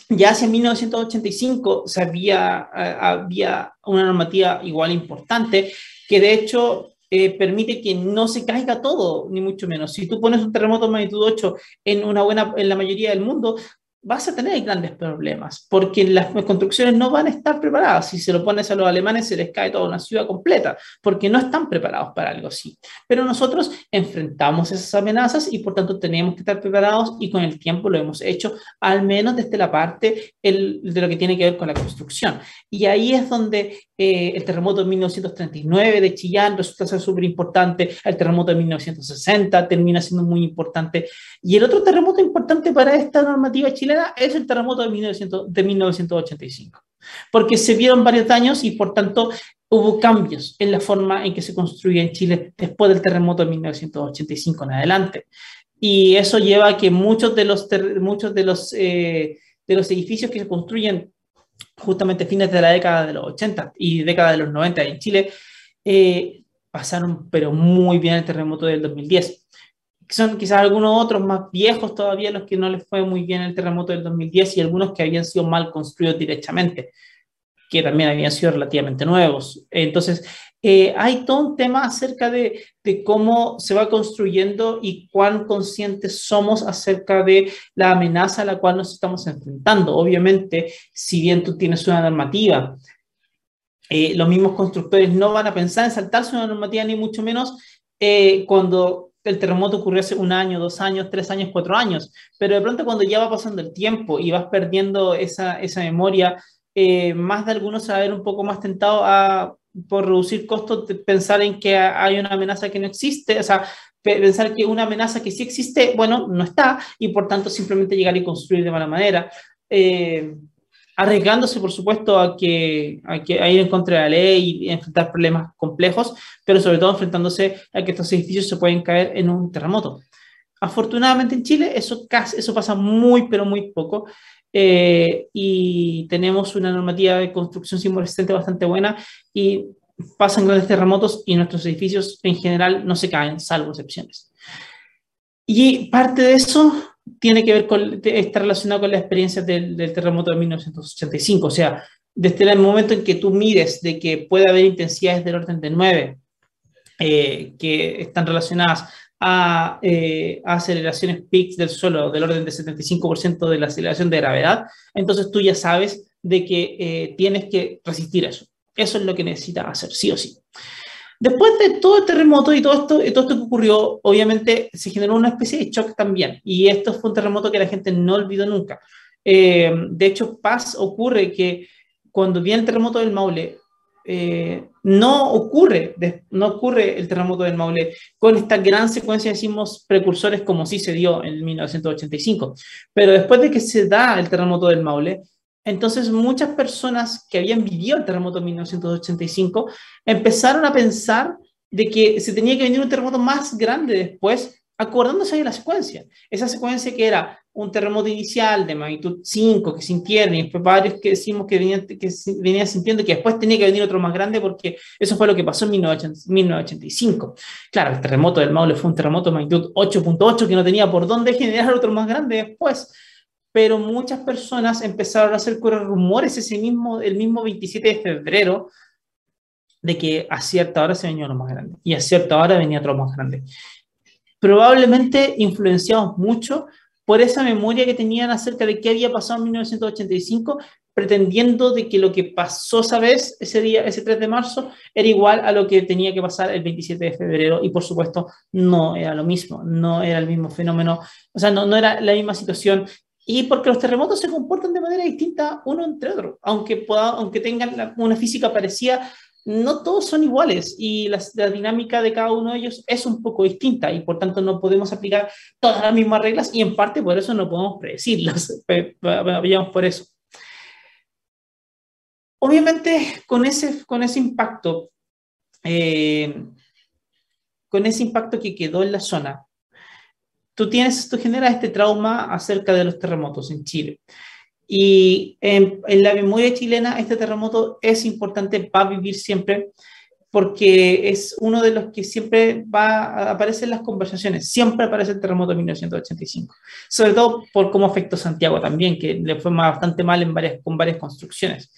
ya hacia 1985 se había, había una normativa igual importante que de hecho eh, permite que no se caiga todo, ni mucho menos. Si tú pones un terremoto magnitud 8 en, una buena, en la mayoría del mundo, vas a tener grandes problemas, porque las construcciones no van a estar preparadas. Si se lo pones a los alemanes, se les cae toda una ciudad completa, porque no están preparados para algo así. Pero nosotros enfrentamos esas amenazas y por tanto tenemos que estar preparados y con el tiempo lo hemos hecho, al menos desde la parte el, de lo que tiene que ver con la construcción. Y ahí es donde eh, el terremoto de 1939 de Chillán resulta ser súper importante, el terremoto de 1960 termina siendo muy importante. Y el otro terremoto importante para esta normativa chilena es el terremoto de, 1900, de 1985, porque se vieron varios daños y por tanto hubo cambios en la forma en que se construía en Chile después del terremoto de 1985 en adelante. Y eso lleva a que muchos de los, muchos de los, eh, de los edificios que se construyen justamente fines de la década de los 80 y década de los 90 en Chile, eh, pasaron pero muy bien el terremoto del 2010 son quizás algunos otros más viejos todavía los que no les fue muy bien el terremoto del 2010 y algunos que habían sido mal construidos directamente, que también habían sido relativamente nuevos. Entonces, eh, hay todo un tema acerca de, de, cómo se va construyendo y cuán conscientes somos acerca de la amenaza a la cual nos estamos enfrentando. Obviamente, si bien tú tienes una normativa, eh, los mismos constructores no van a pensar en saltarse una normativa ni mucho menos eh, cuando el terremoto ocurrió hace un año, dos años, tres años, cuatro años, pero de pronto cuando ya va pasando el tiempo y vas perdiendo esa, esa memoria, eh, más de algunos se va a ver un poco más tentado a, por reducir costos, pensar en que hay una amenaza que no existe, o sea, pensar que una amenaza que sí existe, bueno, no está, y por tanto simplemente llegar y construir de mala manera. Eh, arriesgándose, por supuesto, a que, a que a ir en contra de la ley y enfrentar problemas complejos, pero sobre todo enfrentándose a que estos edificios se pueden caer en un terremoto. Afortunadamente en Chile eso, eso pasa muy, pero muy poco. Eh, y tenemos una normativa de construcción resistente bastante buena y pasan grandes terremotos y nuestros edificios en general no se caen, salvo excepciones. Y parte de eso tiene que ver con, está relacionado con la experiencia del, terremoto de 1985. O sea, desde el momento en que tú mides de que puede haber intensidades del orden de 9 eh, que están relacionadas a, eh, aceleraciones peaks del suelo del orden de 75% de la aceleración de gravedad, entonces tú ya sabes de que eh, tienes que resistir eso. Eso es lo que necesitas hacer, sí o sí. Después de todo el terremoto y todo esto, todo esto que ocurrió, obviamente se generó una especie de shock también. Y esto fue un terremoto que la gente no olvidó nunca. Eh, de hecho, paz ocurre que cuando viene el terremoto del Maule, eh, no ocurre, no ocurre el terremoto del Maule con esta gran secuencia de sismos precursores como sí se dio en 1985. Pero después de que se da el terremoto del Maule, entonces muchas personas que habían vivido el terremoto de 1985 empezaron a pensar de que se tenía que venir un terremoto más grande después, acordándose de la secuencia. Esa secuencia que era un terremoto inicial de magnitud 5 que sintieron y después varios que decimos que venían, que venían sintiendo que después tenía que venir otro más grande porque eso fue lo que pasó en 1985. Claro, el terremoto del Maule fue un terremoto de magnitud 8.8 que no tenía por dónde generar otro más grande después pero muchas personas empezaron a hacer rumores ese mismo, el mismo 27 de febrero de que a cierta hora se venía uno más grande y a cierta hora venía otro más grande. Probablemente influenciados mucho por esa memoria que tenían acerca de qué había pasado en 1985, pretendiendo de que lo que pasó esa vez, ese día, ese 3 de marzo, era igual a lo que tenía que pasar el 27 de febrero. Y por supuesto, no era lo mismo, no era el mismo fenómeno, o sea, no, no era la misma situación y porque los terremotos se comportan de manera distinta uno entre otro, aunque, pueda, aunque tengan una física parecida, no todos son iguales y la, dinámica de cada uno de ellos es un poco distinta y por tanto no podemos aplicar todas las mismas reglas y en parte por eso no podemos predecirlas. Vayamos por eso. Obviamente con ese, con ese impacto, eh, con ese impacto que quedó en la zona, tú tienes, tú generas este trauma acerca de los terremotos en Chile. Y en, la memoria chilena, este terremoto es importante, va a vivir siempre, porque es uno de los que siempre va a aparecer en las conversaciones. Siempre aparece el terremoto de 1985. Sobre todo por cómo afectó Santiago también, que le fue bastante mal en varias, con varias construcciones.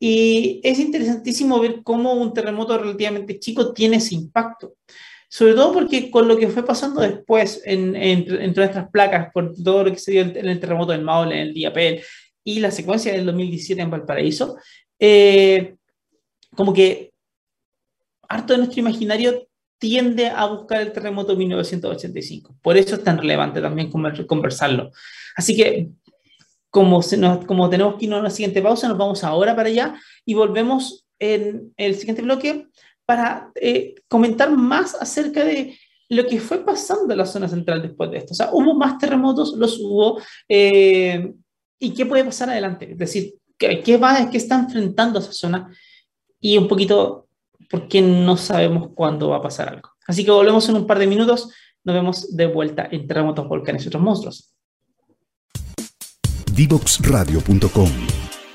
Y es interesantísimo ver cómo un terremoto relativamente chico tiene ese impacto sobre todo porque con lo que fue pasando después en, en, nuestras placas, por todo lo que se dio en el terremoto del Maule, en el Diapel y la secuencia del 2017 en Valparaíso, eh, como que harto de nuestro imaginario tiende a buscar el terremoto de 1985. Por eso es tan relevante también conversarlo. Así que, como, se nos, como tenemos que ir a una siguiente pausa, nos vamos ahora para allá y volvemos en el siguiente bloque para eh, comentar más acerca de lo que fue pasando en la zona central después de esto. O sea, hubo más terremotos, los hubo, eh, y qué puede pasar adelante. Es decir, ¿qué, qué, va, qué está enfrentando esa zona? Y un poquito, ¿por qué no sabemos cuándo va a pasar algo? Así que volvemos en un par de minutos. Nos vemos de vuelta en Terremotos, Volcanes y otros monstruos. Divoxradio.com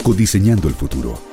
Codiseñando el futuro.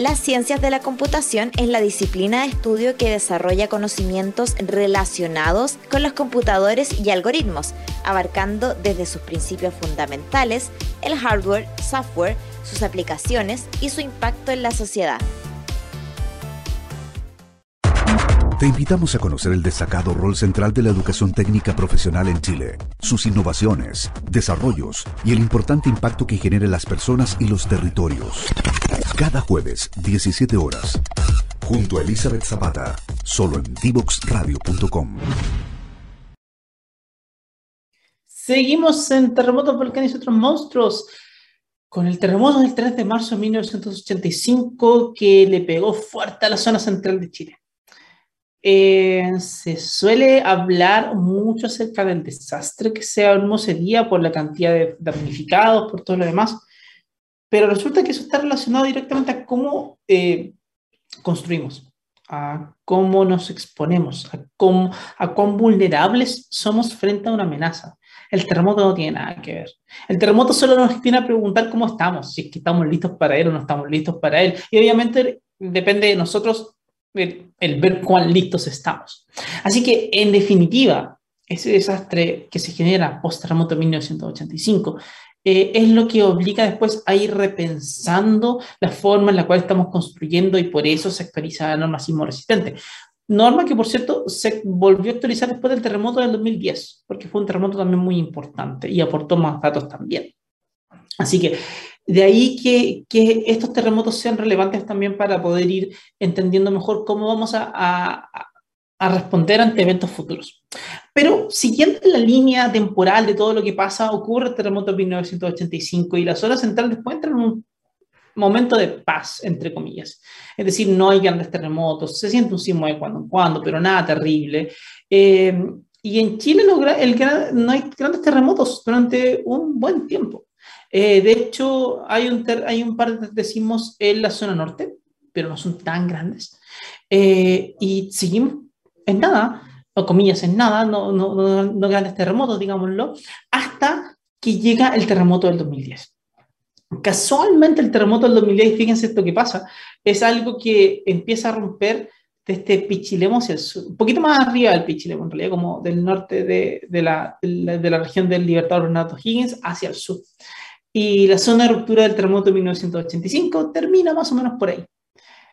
Las ciencias de la computación es la disciplina de estudio que desarrolla conocimientos relacionados con los computadores y algoritmos, abarcando desde sus principios fundamentales, el hardware, software, sus aplicaciones y su impacto en la sociedad. Te invitamos a conocer el destacado rol central de la educación técnica profesional en Chile, sus innovaciones, desarrollos y el importante impacto que genera en las personas y los territorios. Cada jueves, 17 horas, junto a Elizabeth Zapata, solo en divoxradio.com. Seguimos en Terremotos, Volcanes y otros monstruos con el terremoto del 3 de marzo de 1985 que le pegó fuerte a la zona central de Chile. Eh, se suele hablar mucho acerca del desastre que se armó ese día por la cantidad de damnificados, por todo lo demás, pero resulta que eso está relacionado directamente a cómo eh, construimos, a cómo nos exponemos, a, cómo, a cuán vulnerables somos frente a una amenaza. El terremoto no tiene nada que ver. El terremoto solo nos tiene a preguntar cómo estamos, si es que estamos listos para él o no estamos listos para él. Y obviamente depende de nosotros el, ver cuán listos estamos. Así que, en definitiva, ese desastre que se genera post-terremoto 1985, eh, es lo que obliga después a ir repensando la forma en la cual estamos construyendo y por eso se actualiza la norma sismo resistente. Norma que, por cierto, se volvió a actualizar después del terremoto del 2010, porque fue un terremoto también muy importante y aportó más datos también. Así que de ahí que, que estos terremotos sean relevantes también para poder ir entendiendo mejor cómo vamos a, a, a responder ante eventos futuros. Pero siguiendo la línea temporal de todo lo que pasa, ocurre el terremoto de 1985 y la zona central después entra en un momento de paz, entre comillas. Es decir, no hay grandes terremotos, se siente un sismo de cuando en cuando, pero nada terrible. Eh, y en Chile no, el, no hay grandes terremotos durante un buen tiempo. Eh, de hecho, hay un, hay un par de sismos en la zona norte, pero no son tan grandes. Eh, y seguimos en nada, o comillas en nada, no, no, no, no grandes terremotos, digámoslo, hasta que llega el terremoto del 2010. Casualmente el terremoto del 2010, fíjense esto que pasa, es algo que empieza a romper desde Pichilemo hacia el sur, un poquito más arriba del Pichilemo, en realidad como del norte de, de, la, de la, región del Libertador Renato Higgins hacia el sur. Y la zona de ruptura del terremoto de 1985 termina más o menos por ahí.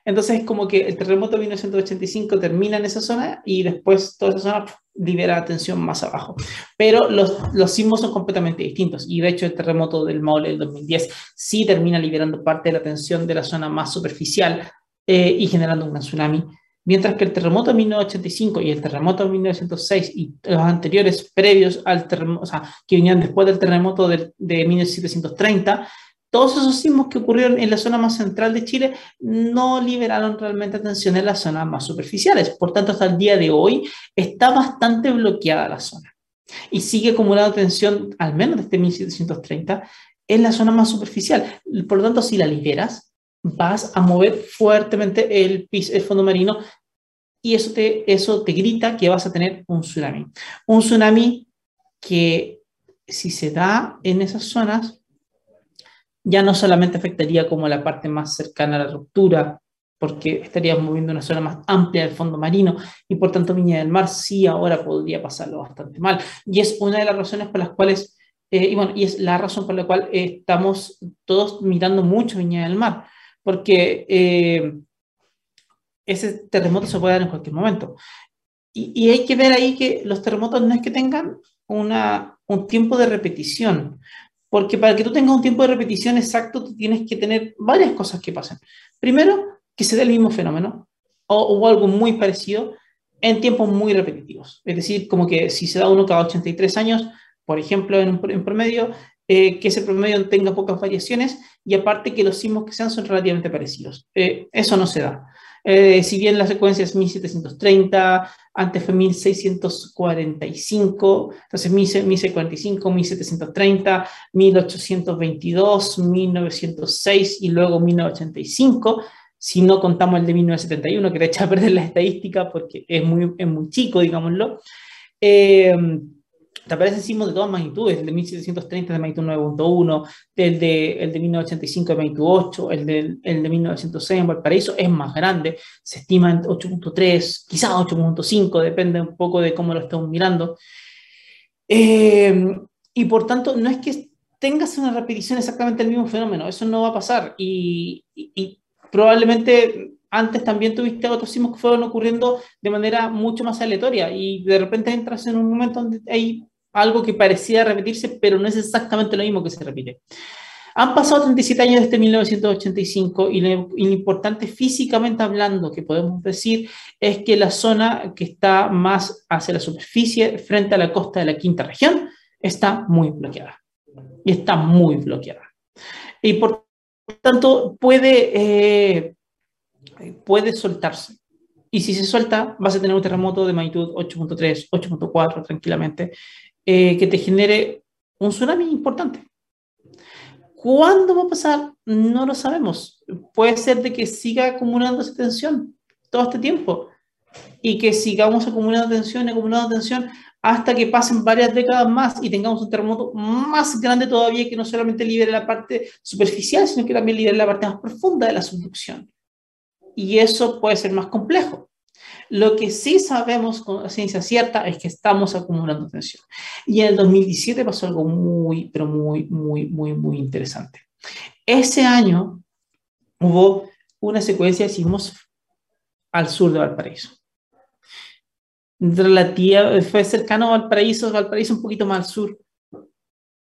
Entonces es como que el terremoto de 1985 termina en esa zona y después toda esa zona libera tensión más abajo. Pero los, los sismos son completamente distintos y de hecho el terremoto del Maule del 2010 sí termina liberando parte de la tensión de la zona más superficial eh, y generando un tsunami. Mientras que el terremoto de 1985 y el terremoto de 1906 y los anteriores previos al terremoto, o sea, que venían después del terremoto de, de 1730, todos esos sismos que ocurrieron en la zona más central de Chile no liberaron realmente tensión en las zonas más superficiales. Por tanto, hasta el día de hoy está bastante bloqueada la zona y sigue acumulando tensión, al menos desde 1730, en la zona más superficial. Por lo tanto, si la liberas, vas a mover fuertemente el, el fondo marino y eso te, eso te grita que vas a tener un tsunami. Un tsunami que si se da en esas zonas ya no solamente afectaría como la parte más cercana a la ruptura, porque estaríamos moviendo una zona más amplia del fondo marino y por tanto Viña del Mar sí ahora podría pasarlo bastante mal. Y es una de las razones por las cuales, eh, y bueno, y es la razón por la cual estamos todos mirando mucho Viña del Mar, porque eh, ese terremoto se puede dar en cualquier momento. Y, y, hay que ver ahí que los terremotos no es que tengan una, un tiempo de repetición, porque para que tú tengas un tiempo de repetición exacto, tú tienes que tener varias cosas que pasen. Primero, que se dé el mismo fenómeno o, algo muy parecido en tiempos muy repetitivos. Es decir, como que si se da uno cada 83 años, por ejemplo, en, en promedio, eh, que ese promedio tenga pocas variaciones y aparte que los sismos que sean son relativamente parecidos. Eh, eso no se da. Eh, si bien la secuencia es 1730, antes fue 1645, entonces 1645, 1730, 1822, 1906 y luego 1985, si no contamos el de 1971, que le echa a perder la estadística porque es muy, es muy chico, digámoslo. Eh, te aparecen sismos de todas magnitudes, el de 1730 de magnitud 9.1, el de, el de 1985 de magnitud 8, el de, el de 1906 en Valparaíso es más grande, se estima en 8.3, quizás 8.5, depende un poco de cómo lo estamos mirando. Eh, y por tanto, no es que tengas una repetición exactamente del mismo fenómeno, eso no va a pasar. Y, y, y probablemente antes también tuviste otros sismos que fueron ocurriendo de manera mucho más aleatoria y de repente entras en un momento donde hay algo que parecía repetirse, pero no es exactamente lo mismo que se repite. Han pasado 37 años desde 1985 y lo, importante físicamente hablando que podemos decir es que la zona que está más hacia la superficie, frente a la costa de la quinta región, está muy bloqueada. Y está muy bloqueada. Y por tanto puede, eh, puede soltarse. Y si se suelta, vas a tener un terremoto de magnitud 8.3, 8.4 tranquilamente eh, que te genere un tsunami importante. ¿Cuándo va a pasar? No lo sabemos. Puede ser de que siga acumulándose tensión todo este tiempo y que sigamos acumulando tensión, acumulando tensión hasta que pasen varias décadas más y tengamos un terremoto más grande todavía que no solamente libere la parte superficial, sino que también libere la parte más profunda de la subducción. Y eso puede ser más complejo. Lo que sí sabemos con ciencia cierta es que estamos acumulando tensión. Y en el 2017 pasó algo muy, pero muy, muy, muy, muy interesante. Ese año hubo una secuencia de sismos al sur de Valparaíso. Relativa, fue cercano a Valparaíso, Valparaíso un poquito más al sur,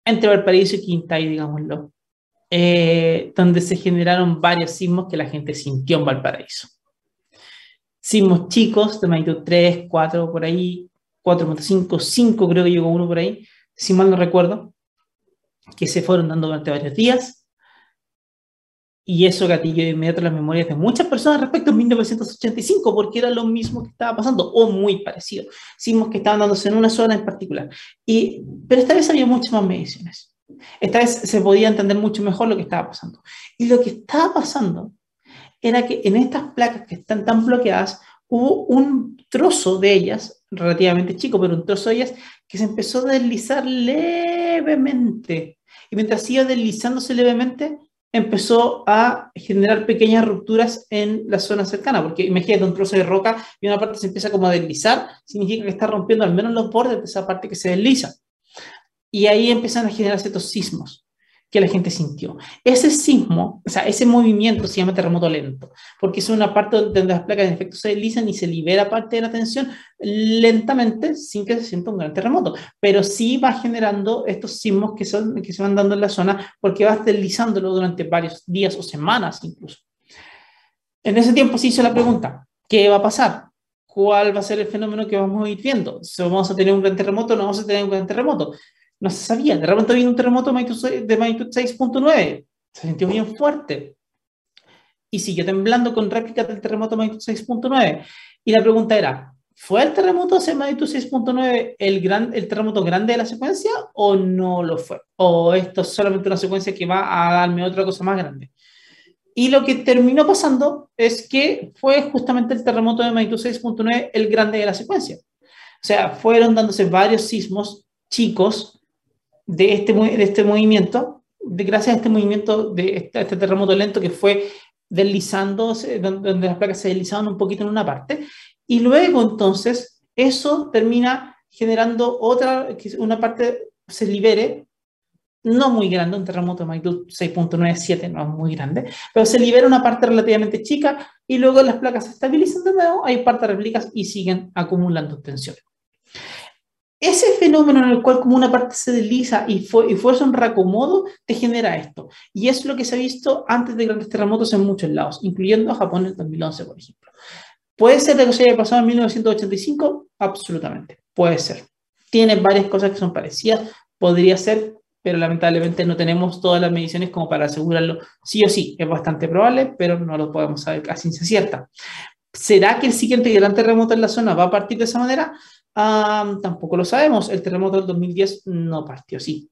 entre Valparaíso y Quintay, digámoslo, eh, donde se generaron varios sismos que la gente sintió en Valparaíso. Sismos chicos de magnitud 3, 4 por ahí, 4.5, 5 creo que llegó uno por ahí, si mal no recuerdo, que se fueron dando durante varios días. Y eso gatilló de inmediato las memorias de muchas personas respecto a 1985, porque era lo mismo que estaba pasando, o muy parecido. Sismos que estaban dándose en una zona en particular. Y, pero esta vez había muchas más mediciones. Esta vez se podía entender mucho mejor lo que estaba pasando. Y lo que estaba pasando era que en estas placas que están tan bloqueadas, hubo un trozo de ellas, relativamente chico, pero un trozo de ellas, que se empezó a deslizar levemente. Y mientras iba deslizándose levemente, empezó a generar pequeñas rupturas en la zona cercana, porque imagínate un trozo de roca y una parte se empieza como a deslizar, significa que está rompiendo al menos los bordes de esa parte que se desliza. Y ahí empiezan a generar ciertos sismos que la gente sintió. Ese sismo, o sea, ese movimiento se llama terremoto lento, porque es una parte donde las placas de efecto se deslizan y se libera parte de la tensión lentamente sin que se sienta un gran terremoto, pero sí va generando estos sismos que, son, que se van dando en la zona porque va deslizándolo durante varios días o semanas incluso. En ese tiempo se hizo la pregunta, ¿qué va a pasar? ¿Cuál va a ser el fenómeno que vamos a ir viendo? ¿Vamos a tener un gran terremoto o no vamos a tener un gran terremoto? No se sabía. De repente vino un terremoto de magnitud 6.9. Se sintió bien fuerte. Y siguió temblando con réplicas del terremoto de magnitud 6.9. Y la pregunta era, ¿fue el terremoto de magnitud 6.9 el, gran, el terremoto grande de la secuencia o no lo fue? ¿O esto es solamente una secuencia que va a darme otra cosa más grande? Y lo que terminó pasando es que fue justamente el terremoto de magnitud 6.9 el grande de la secuencia. O sea, fueron dándose varios sismos chicos de este, de este movimiento, de, gracias a este movimiento de este, este terremoto lento que fue deslizándose, donde, las placas se deslizaban un poquito en una parte, y luego entonces eso termina generando otra, que una parte se libere, no muy grande, un terremoto de magnitud 6.97, no muy grande, pero se libera una parte relativamente chica y luego las placas se estabilizan de nuevo, hay partes réplicas y siguen acumulando tensión. Ese fenómeno en el cual como una parte se desliza y, y fuerza un reacomodo, te genera esto. Y es lo que se ha visto antes de grandes terremotos en muchos lados, incluyendo Japón en el 2011, por ejemplo. ¿Puede ser que se haya pasado en 1985? Absolutamente, puede ser. Tiene varias cosas que son parecidas, podría ser, pero lamentablemente no tenemos todas las mediciones como para asegurarlo sí o sí. Es bastante probable, pero no lo podemos saber a ciencia cierta. ¿Será que el siguiente gran terremoto en la zona va a partir de esa manera? Tampoco lo sabemos. El terremoto del 2010 no partió así.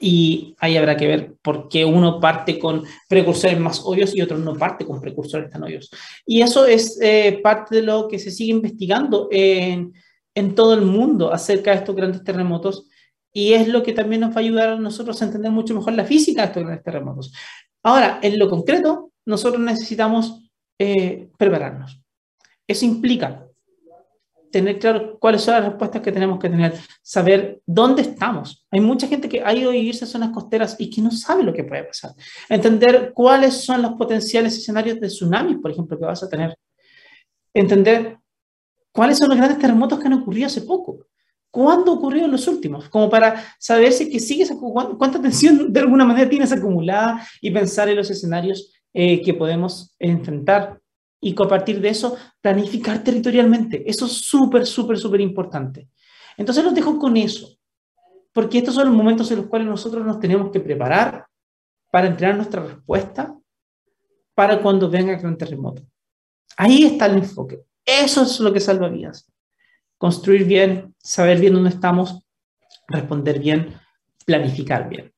Y ahí habrá que ver por qué uno parte con precursores más obvios y otro no parte con precursores tan obvios. Y eso es eh, parte de lo que se sigue investigando en, en todo el mundo acerca de estos grandes terremotos. Y es lo que también nos va a ayudar a nosotros a entender mucho mejor la física de estos grandes terremotos. Ahora, en lo concreto, nosotros necesitamos eh, prepararnos. Eso implica tener claro cuáles son las respuestas que tenemos que tener, saber dónde estamos. Hay mucha gente que ha ido a vivirse en zonas costeras y que no sabe lo que puede pasar. Entender cuáles son los potenciales escenarios de tsunamis, por ejemplo, que vas a tener. Entender cuáles son los grandes terremotos que han ocurrido hace poco. ¿Cuándo ocurrieron los últimos? Como para saber si que sigues, cuánta tensión de alguna manera tienes acumulada y pensar en los escenarios eh, que podemos enfrentar y a partir de eso planificar territorialmente. Eso es súper, súper, súper importante. Entonces los dejo con eso, porque estos son los momentos en los cuales nosotros nos tenemos que preparar para entrenar nuestra respuesta para cuando venga el gran terremoto. Ahí está el enfoque. Eso es lo que salva vidas. Construir bien, saber bien dónde estamos, responder bien, planificar bien.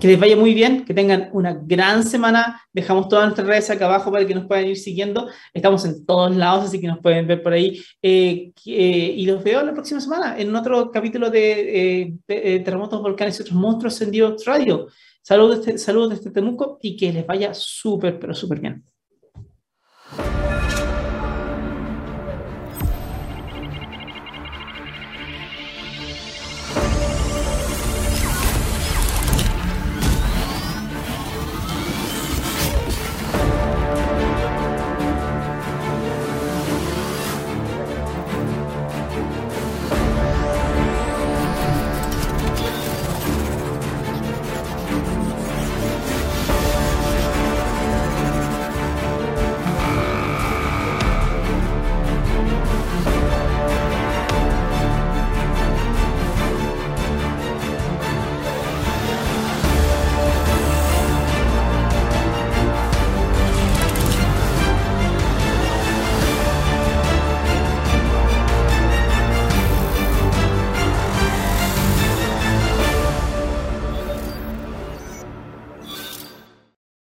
Que les vaya muy bien, que tengan una gran semana. Dejamos todas nuestras redes acá abajo para que nos puedan ir siguiendo. Estamos en todos lados, así que nos pueden ver por ahí. Eh, eh, y los veo la próxima semana en otro capítulo de, eh, Terremotos, Volcanes y otros monstruos en Dios Radio. Saludos, saludos desde Temuco y que les vaya súper, pero súper bien.